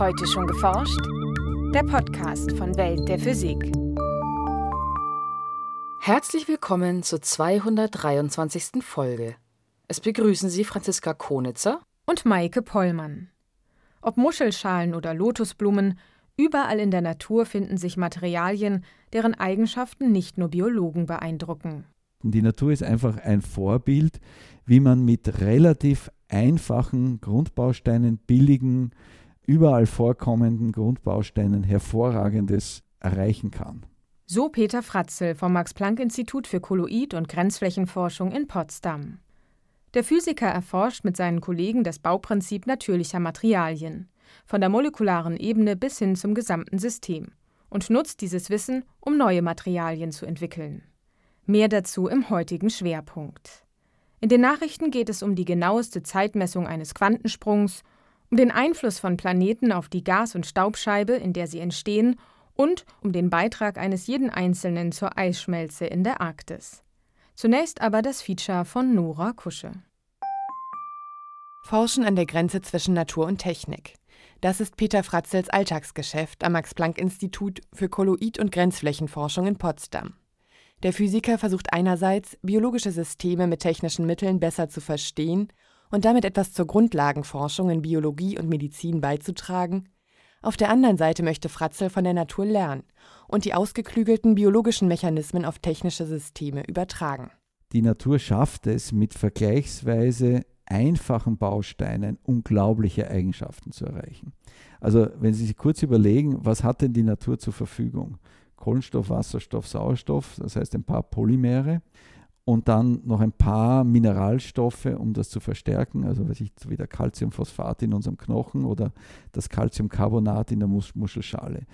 Heute schon geforscht? Der Podcast von Welt der Physik. Herzlich willkommen zur 223. Folge. Es begrüßen Sie Franziska Konitzer und Maike Pollmann. Ob Muschelschalen oder Lotusblumen, überall in der Natur finden sich Materialien, deren Eigenschaften nicht nur Biologen beeindrucken. Die Natur ist einfach ein Vorbild, wie man mit relativ einfachen Grundbausteinen, billigen, überall vorkommenden Grundbausteinen hervorragendes erreichen kann. So Peter Fratzel vom Max-Planck-Institut für Kolloid- und Grenzflächenforschung in Potsdam. Der Physiker erforscht mit seinen Kollegen das Bauprinzip natürlicher Materialien, von der molekularen Ebene bis hin zum gesamten System, und nutzt dieses Wissen, um neue Materialien zu entwickeln. Mehr dazu im heutigen Schwerpunkt. In den Nachrichten geht es um die genaueste Zeitmessung eines Quantensprungs, um den Einfluss von Planeten auf die Gas- und Staubscheibe, in der sie entstehen, und um den Beitrag eines jeden Einzelnen zur Eisschmelze in der Arktis. Zunächst aber das Feature von Nora Kusche. Forschen an der Grenze zwischen Natur und Technik. Das ist Peter Fratzels Alltagsgeschäft am Max-Planck-Institut für Kolloid- und Grenzflächenforschung in Potsdam. Der Physiker versucht einerseits, biologische Systeme mit technischen Mitteln besser zu verstehen und damit etwas zur Grundlagenforschung in Biologie und Medizin beizutragen. Auf der anderen Seite möchte Fratzel von der Natur lernen und die ausgeklügelten biologischen Mechanismen auf technische Systeme übertragen. Die Natur schafft es, mit vergleichsweise einfachen Bausteinen unglaubliche Eigenschaften zu erreichen. Also wenn Sie sich kurz überlegen, was hat denn die Natur zur Verfügung? Kohlenstoff, Wasserstoff, Sauerstoff, das heißt ein paar Polymere und dann noch ein paar Mineralstoffe, um das zu verstärken, also weiß ich, wie der Calciumphosphat in unserem Knochen oder das Calciumcarbonat in der Mus Muschelschale.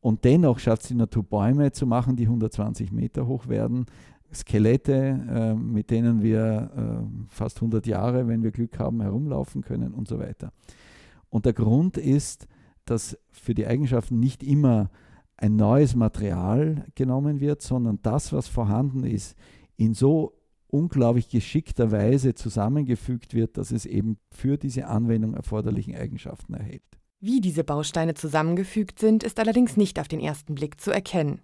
Und dennoch schafft es die Natur Bäume zu machen, die 120 Meter hoch werden, Skelette, äh, mit denen wir äh, fast 100 Jahre, wenn wir Glück haben, herumlaufen können und so weiter. Und der Grund ist, dass für die Eigenschaften nicht immer ein neues Material genommen wird, sondern das, was vorhanden ist, in so unglaublich geschickter Weise zusammengefügt wird, dass es eben für diese Anwendung erforderlichen Eigenschaften erhält. Wie diese Bausteine zusammengefügt sind, ist allerdings nicht auf den ersten Blick zu erkennen.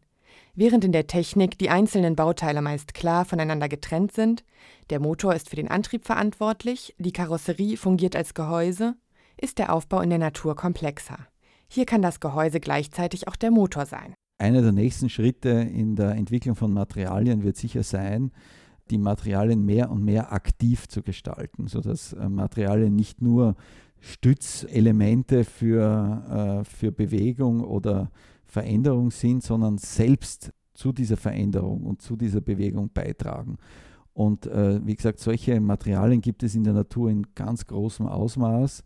Während in der Technik die einzelnen Bauteile meist klar voneinander getrennt sind, der Motor ist für den Antrieb verantwortlich, die Karosserie fungiert als Gehäuse, ist der Aufbau in der Natur komplexer. Hier kann das Gehäuse gleichzeitig auch der Motor sein. Einer der nächsten Schritte in der Entwicklung von Materialien wird sicher sein, die Materialien mehr und mehr aktiv zu gestalten, sodass äh, Materialien nicht nur Stützelemente für, äh, für Bewegung oder Veränderung sind, sondern selbst zu dieser Veränderung und zu dieser Bewegung beitragen. Und äh, wie gesagt, solche Materialien gibt es in der Natur in ganz großem Ausmaß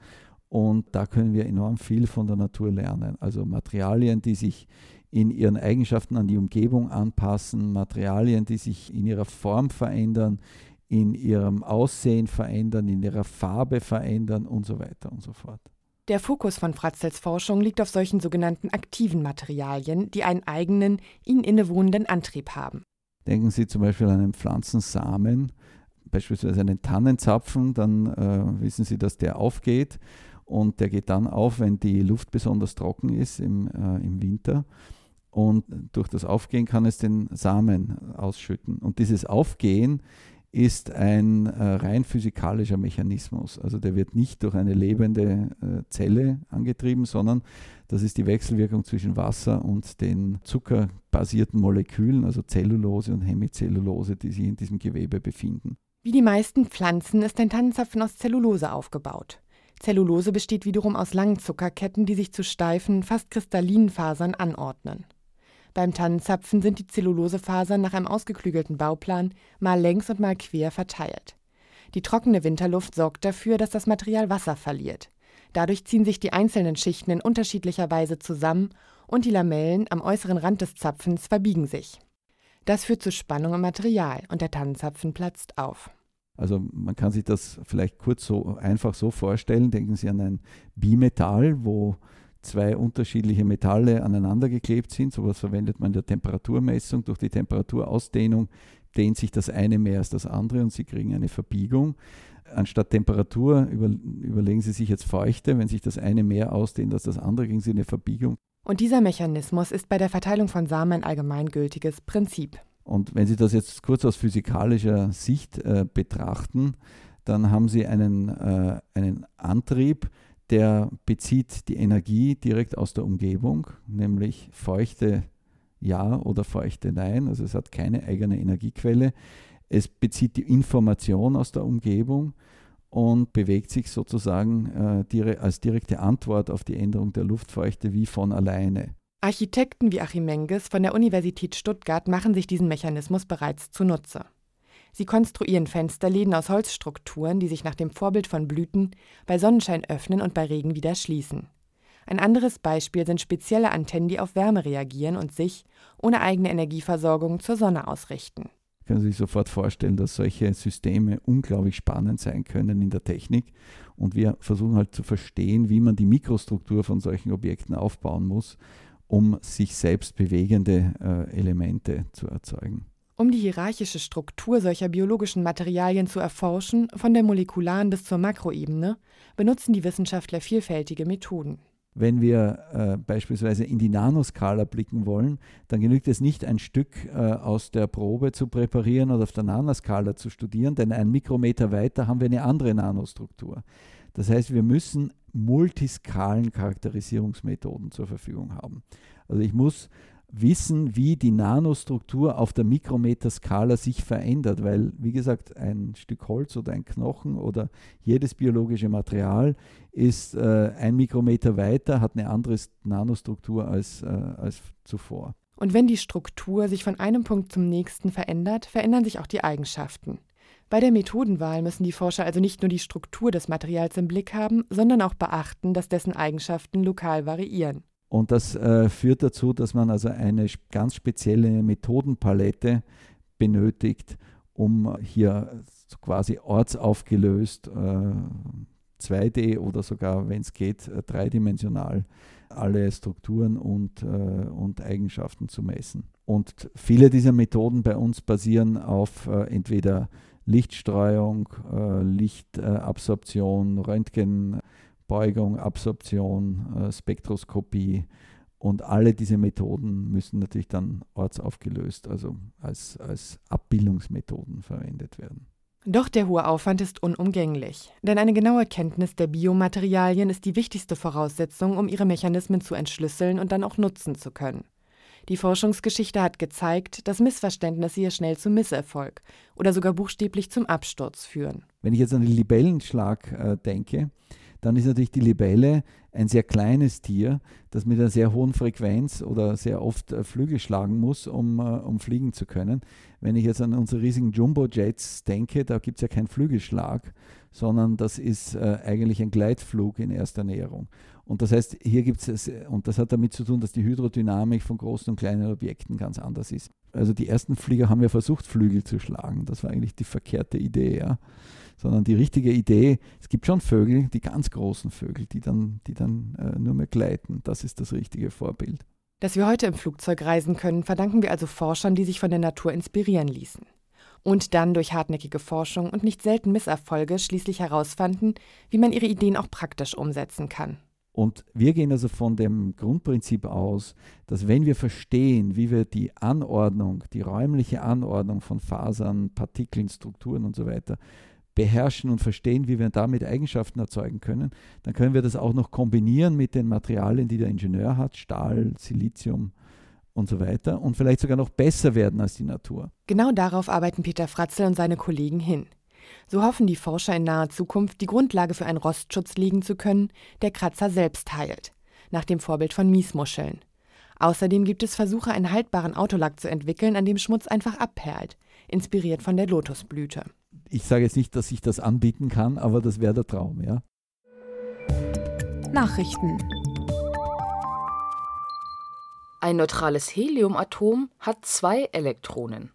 und da können wir enorm viel von der Natur lernen. Also Materialien, die sich in ihren Eigenschaften an die Umgebung anpassen, Materialien, die sich in ihrer Form verändern, in ihrem Aussehen verändern, in ihrer Farbe verändern und so weiter und so fort. Der Fokus von Fratzels Forschung liegt auf solchen sogenannten aktiven Materialien, die einen eigenen, ihnen innewohnenden Antrieb haben. Denken Sie zum Beispiel an einen Pflanzensamen, beispielsweise einen Tannenzapfen, dann äh, wissen Sie, dass der aufgeht und der geht dann auf, wenn die Luft besonders trocken ist im, äh, im Winter. Und durch das Aufgehen kann es den Samen ausschütten. Und dieses Aufgehen ist ein äh, rein physikalischer Mechanismus. Also der wird nicht durch eine lebende äh, Zelle angetrieben, sondern das ist die Wechselwirkung zwischen Wasser und den zuckerbasierten Molekülen, also Zellulose und Hemicellulose, die sich in diesem Gewebe befinden. Wie die meisten Pflanzen ist ein Tannenzapfen aus Zellulose aufgebaut. Zellulose besteht wiederum aus langen Zuckerketten, die sich zu steifen, fast kristallinen Fasern anordnen. Beim Tannenzapfen sind die Zellulosefasern nach einem ausgeklügelten Bauplan mal längs und mal quer verteilt. Die trockene Winterluft sorgt dafür, dass das Material Wasser verliert. Dadurch ziehen sich die einzelnen Schichten in unterschiedlicher Weise zusammen und die Lamellen am äußeren Rand des Zapfens verbiegen sich. Das führt zu Spannung im Material und der Tannenzapfen platzt auf. Also man kann sich das vielleicht kurz so einfach so vorstellen. Denken Sie an ein Bimetall, wo zwei unterschiedliche Metalle aneinander geklebt sind. Sowas verwendet man in der Temperaturmessung. Durch die Temperaturausdehnung dehnt sich das eine mehr als das andere und Sie kriegen eine Verbiegung. Anstatt Temperatur über, überlegen Sie sich jetzt Feuchte. Wenn sich das eine mehr ausdehnt als das andere, kriegen Sie eine Verbiegung. Und dieser Mechanismus ist bei der Verteilung von Samen ein allgemeingültiges Prinzip. Und wenn Sie das jetzt kurz aus physikalischer Sicht äh, betrachten, dann haben Sie einen, äh, einen Antrieb, der bezieht die Energie direkt aus der Umgebung, nämlich feuchte Ja oder feuchte Nein. Also es hat keine eigene Energiequelle. Es bezieht die Information aus der Umgebung und bewegt sich sozusagen äh, als direkte Antwort auf die Änderung der Luftfeuchte wie von alleine. Architekten wie Achim Menges von der Universität Stuttgart machen sich diesen Mechanismus bereits zunutze. Sie konstruieren Fensterläden aus Holzstrukturen, die sich nach dem Vorbild von Blüten bei Sonnenschein öffnen und bei Regen wieder schließen. Ein anderes Beispiel sind spezielle Antennen, die auf Wärme reagieren und sich, ohne eigene Energieversorgung, zur Sonne ausrichten. Können Sie sich sofort vorstellen, dass solche Systeme unglaublich spannend sein können in der Technik. Und wir versuchen halt zu verstehen, wie man die Mikrostruktur von solchen Objekten aufbauen muss, um sich selbst bewegende äh, Elemente zu erzeugen. Um die hierarchische Struktur solcher biologischen Materialien zu erforschen, von der molekularen bis zur Makroebene, benutzen die Wissenschaftler vielfältige Methoden. Wenn wir äh, beispielsweise in die Nanoskala blicken wollen, dann genügt es nicht, ein Stück äh, aus der Probe zu präparieren oder auf der Nanoskala zu studieren, denn einen Mikrometer weiter haben wir eine andere Nanostruktur. Das heißt, wir müssen multiskalen Charakterisierungsmethoden zur Verfügung haben. Also ich muss wissen, wie die Nanostruktur auf der Mikrometerskala sich verändert, weil, wie gesagt, ein Stück Holz oder ein Knochen oder jedes biologische Material ist äh, ein Mikrometer weiter, hat eine andere Nanostruktur als, äh, als zuvor. Und wenn die Struktur sich von einem Punkt zum nächsten verändert, verändern sich auch die Eigenschaften. Bei der Methodenwahl müssen die Forscher also nicht nur die Struktur des Materials im Blick haben, sondern auch beachten, dass dessen Eigenschaften lokal variieren. Und das äh, führt dazu, dass man also eine ganz spezielle Methodenpalette benötigt, um hier quasi ortsaufgelöst äh, 2D oder sogar, wenn es geht, äh, dreidimensional alle Strukturen und, äh, und Eigenschaften zu messen. Und viele dieser Methoden bei uns basieren auf äh, entweder Lichtstreuung, äh, Lichtabsorption, Röntgen, Beugung, Absorption, äh, Spektroskopie und alle diese Methoden müssen natürlich dann ortsaufgelöst, also als, als Abbildungsmethoden verwendet werden. Doch der hohe Aufwand ist unumgänglich, denn eine genaue Kenntnis der Biomaterialien ist die wichtigste Voraussetzung, um ihre Mechanismen zu entschlüsseln und dann auch nutzen zu können. Die Forschungsgeschichte hat gezeigt, dass Missverständnisse hier schnell zum Misserfolg oder sogar buchstäblich zum Absturz führen. Wenn ich jetzt an den Libellenschlag äh, denke, dann ist natürlich die Libelle ein sehr kleines Tier, das mit einer sehr hohen Frequenz oder sehr oft äh, Flügel schlagen muss, um, äh, um fliegen zu können. Wenn ich jetzt an unsere riesigen Jumbo-Jets denke, da gibt es ja keinen Flügelschlag, sondern das ist äh, eigentlich ein Gleitflug in erster Näherung. Und das heißt, hier gibt es, und das hat damit zu tun, dass die Hydrodynamik von großen und kleinen Objekten ganz anders ist. Also die ersten Flieger haben ja versucht, Flügel zu schlagen. Das war eigentlich die verkehrte Idee. Ja sondern die richtige Idee, es gibt schon Vögel, die ganz großen Vögel, die dann, die dann äh, nur mehr gleiten. Das ist das richtige Vorbild. Dass wir heute im Flugzeug reisen können, verdanken wir also Forschern, die sich von der Natur inspirieren ließen. Und dann durch hartnäckige Forschung und nicht selten Misserfolge schließlich herausfanden, wie man ihre Ideen auch praktisch umsetzen kann. Und wir gehen also von dem Grundprinzip aus, dass wenn wir verstehen, wie wir die Anordnung, die räumliche Anordnung von Fasern, Partikeln, Strukturen und so weiter beherrschen und verstehen, wie wir damit Eigenschaften erzeugen können, dann können wir das auch noch kombinieren mit den Materialien, die der Ingenieur hat, Stahl, Silizium und so weiter und vielleicht sogar noch besser werden als die Natur. Genau darauf arbeiten Peter Fratzel und seine Kollegen hin. So hoffen die Forscher in naher Zukunft, die Grundlage für einen Rostschutz legen zu können, der Kratzer selbst heilt, nach dem Vorbild von Miesmuscheln. Außerdem gibt es Versuche, einen haltbaren Autolack zu entwickeln, an dem Schmutz einfach abperlt, inspiriert von der Lotusblüte ich sage jetzt nicht, dass ich das anbieten kann, aber das wäre der Traum, ja. Nachrichten. Ein neutrales Heliumatom hat zwei Elektronen.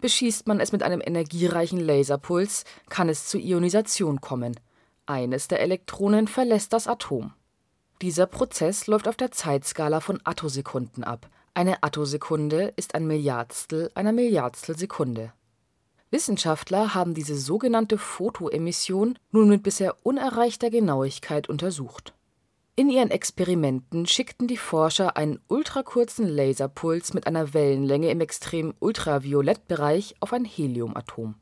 Beschießt man es mit einem energiereichen Laserpuls, kann es zur Ionisation kommen. Eines der Elektronen verlässt das Atom. Dieser Prozess läuft auf der Zeitskala von Attosekunden ab. Eine Attosekunde ist ein Milliardstel einer Milliardstel Sekunde. Wissenschaftler haben diese sogenannte Photoemission nun mit bisher unerreichter Genauigkeit untersucht. In ihren Experimenten schickten die Forscher einen ultrakurzen Laserpuls mit einer Wellenlänge im extremen Ultraviolettbereich auf ein Heliumatom.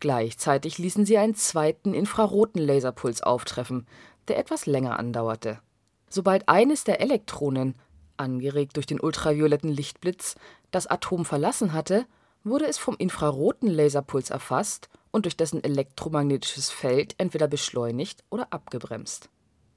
Gleichzeitig ließen sie einen zweiten infraroten Laserpuls auftreffen, der etwas länger andauerte. Sobald eines der Elektronen, angeregt durch den ultravioletten Lichtblitz, das Atom verlassen hatte, wurde es vom infraroten Laserpuls erfasst und durch dessen elektromagnetisches Feld entweder beschleunigt oder abgebremst.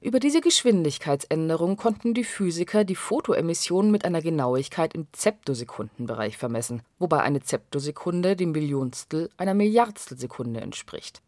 Über diese Geschwindigkeitsänderung konnten die Physiker die Photoemission mit einer Genauigkeit im Zeptosekundenbereich vermessen, wobei eine Zeptosekunde dem Billionstel einer Milliardstelsekunde entspricht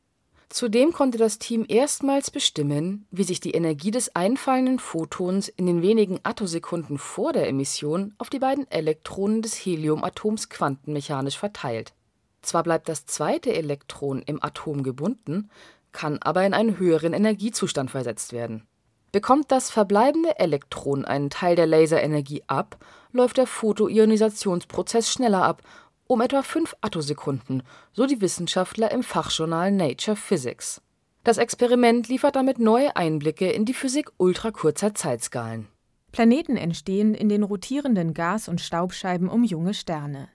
Zudem konnte das Team erstmals bestimmen, wie sich die Energie des einfallenden Photons in den wenigen Attosekunden vor der Emission auf die beiden Elektronen des Heliumatoms quantenmechanisch verteilt. Zwar bleibt das zweite Elektron im Atom gebunden, kann aber in einen höheren Energiezustand versetzt werden. Bekommt das verbleibende Elektron einen Teil der Laserenergie ab, läuft der Photoionisationsprozess schneller ab um etwa fünf Attosekunden, so die Wissenschaftler im Fachjournal Nature Physics. Das Experiment liefert damit neue Einblicke in die Physik ultrakurzer Zeitskalen. Planeten entstehen in den rotierenden Gas- und Staubscheiben um junge Sterne.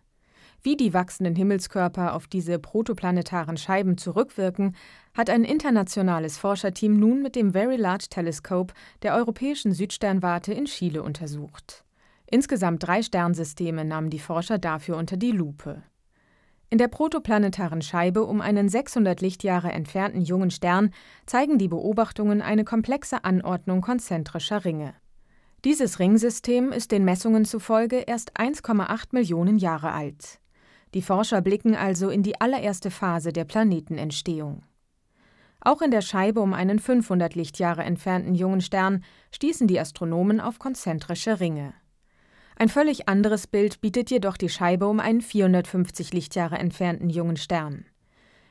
Wie die wachsenden Himmelskörper auf diese protoplanetaren Scheiben zurückwirken, hat ein internationales Forscherteam nun mit dem Very Large Telescope der Europäischen Südsternwarte in Chile untersucht. Insgesamt drei Sternsysteme nahmen die Forscher dafür unter die Lupe. In der protoplanetaren Scheibe um einen 600 Lichtjahre entfernten jungen Stern zeigen die Beobachtungen eine komplexe Anordnung konzentrischer Ringe. Dieses Ringsystem ist den Messungen zufolge erst 1,8 Millionen Jahre alt. Die Forscher blicken also in die allererste Phase der Planetenentstehung. Auch in der Scheibe um einen 500 Lichtjahre entfernten jungen Stern stießen die Astronomen auf konzentrische Ringe. Ein völlig anderes Bild bietet jedoch die Scheibe um einen 450 Lichtjahre entfernten jungen Stern.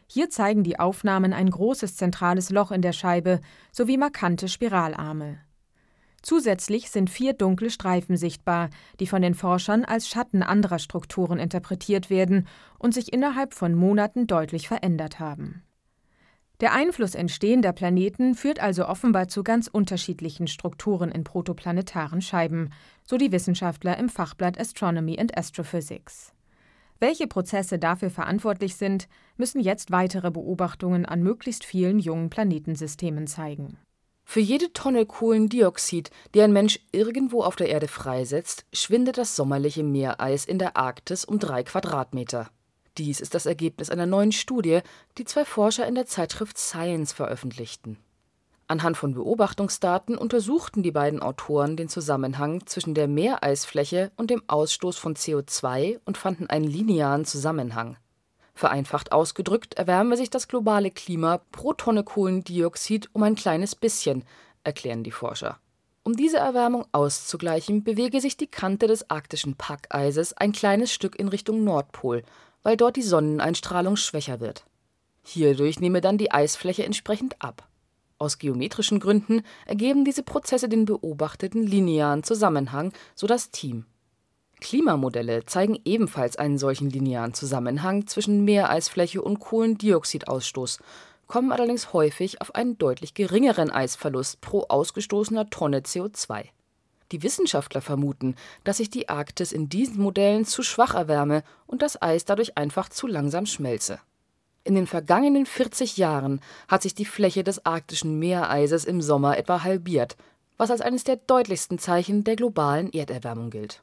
Hier zeigen die Aufnahmen ein großes zentrales Loch in der Scheibe sowie markante Spiralarme. Zusätzlich sind vier dunkle Streifen sichtbar, die von den Forschern als Schatten anderer Strukturen interpretiert werden und sich innerhalb von Monaten deutlich verändert haben. Der Einfluss entstehender Planeten führt also offenbar zu ganz unterschiedlichen Strukturen in protoplanetaren Scheiben, so die Wissenschaftler im Fachblatt Astronomy and Astrophysics. Welche Prozesse dafür verantwortlich sind, müssen jetzt weitere Beobachtungen an möglichst vielen jungen Planetensystemen zeigen. Für jede Tonne Kohlendioxid, die ein Mensch irgendwo auf der Erde freisetzt, schwindet das sommerliche Meereis in der Arktis um drei Quadratmeter. Dies ist das Ergebnis einer neuen Studie, die zwei Forscher in der Zeitschrift Science veröffentlichten. Anhand von Beobachtungsdaten untersuchten die beiden Autoren den Zusammenhang zwischen der Meereisfläche und dem Ausstoß von CO2 und fanden einen linearen Zusammenhang. Vereinfacht ausgedrückt erwärme sich das globale Klima pro Tonne Kohlendioxid um ein kleines bisschen, erklären die Forscher. Um diese Erwärmung auszugleichen, bewege sich die Kante des arktischen Packeises ein kleines Stück in Richtung Nordpol weil dort die Sonneneinstrahlung schwächer wird. Hierdurch nehme dann die Eisfläche entsprechend ab. Aus geometrischen Gründen ergeben diese Prozesse den beobachteten linearen Zusammenhang, so das Team. Klimamodelle zeigen ebenfalls einen solchen linearen Zusammenhang zwischen Meereisfläche und Kohlendioxidausstoß, kommen allerdings häufig auf einen deutlich geringeren Eisverlust pro ausgestoßener Tonne CO2 die Wissenschaftler vermuten, dass sich die Arktis in diesen Modellen zu schwach erwärme und das Eis dadurch einfach zu langsam schmelze. In den vergangenen 40 Jahren hat sich die Fläche des arktischen Meereises im Sommer etwa halbiert, was als eines der deutlichsten Zeichen der globalen Erderwärmung gilt.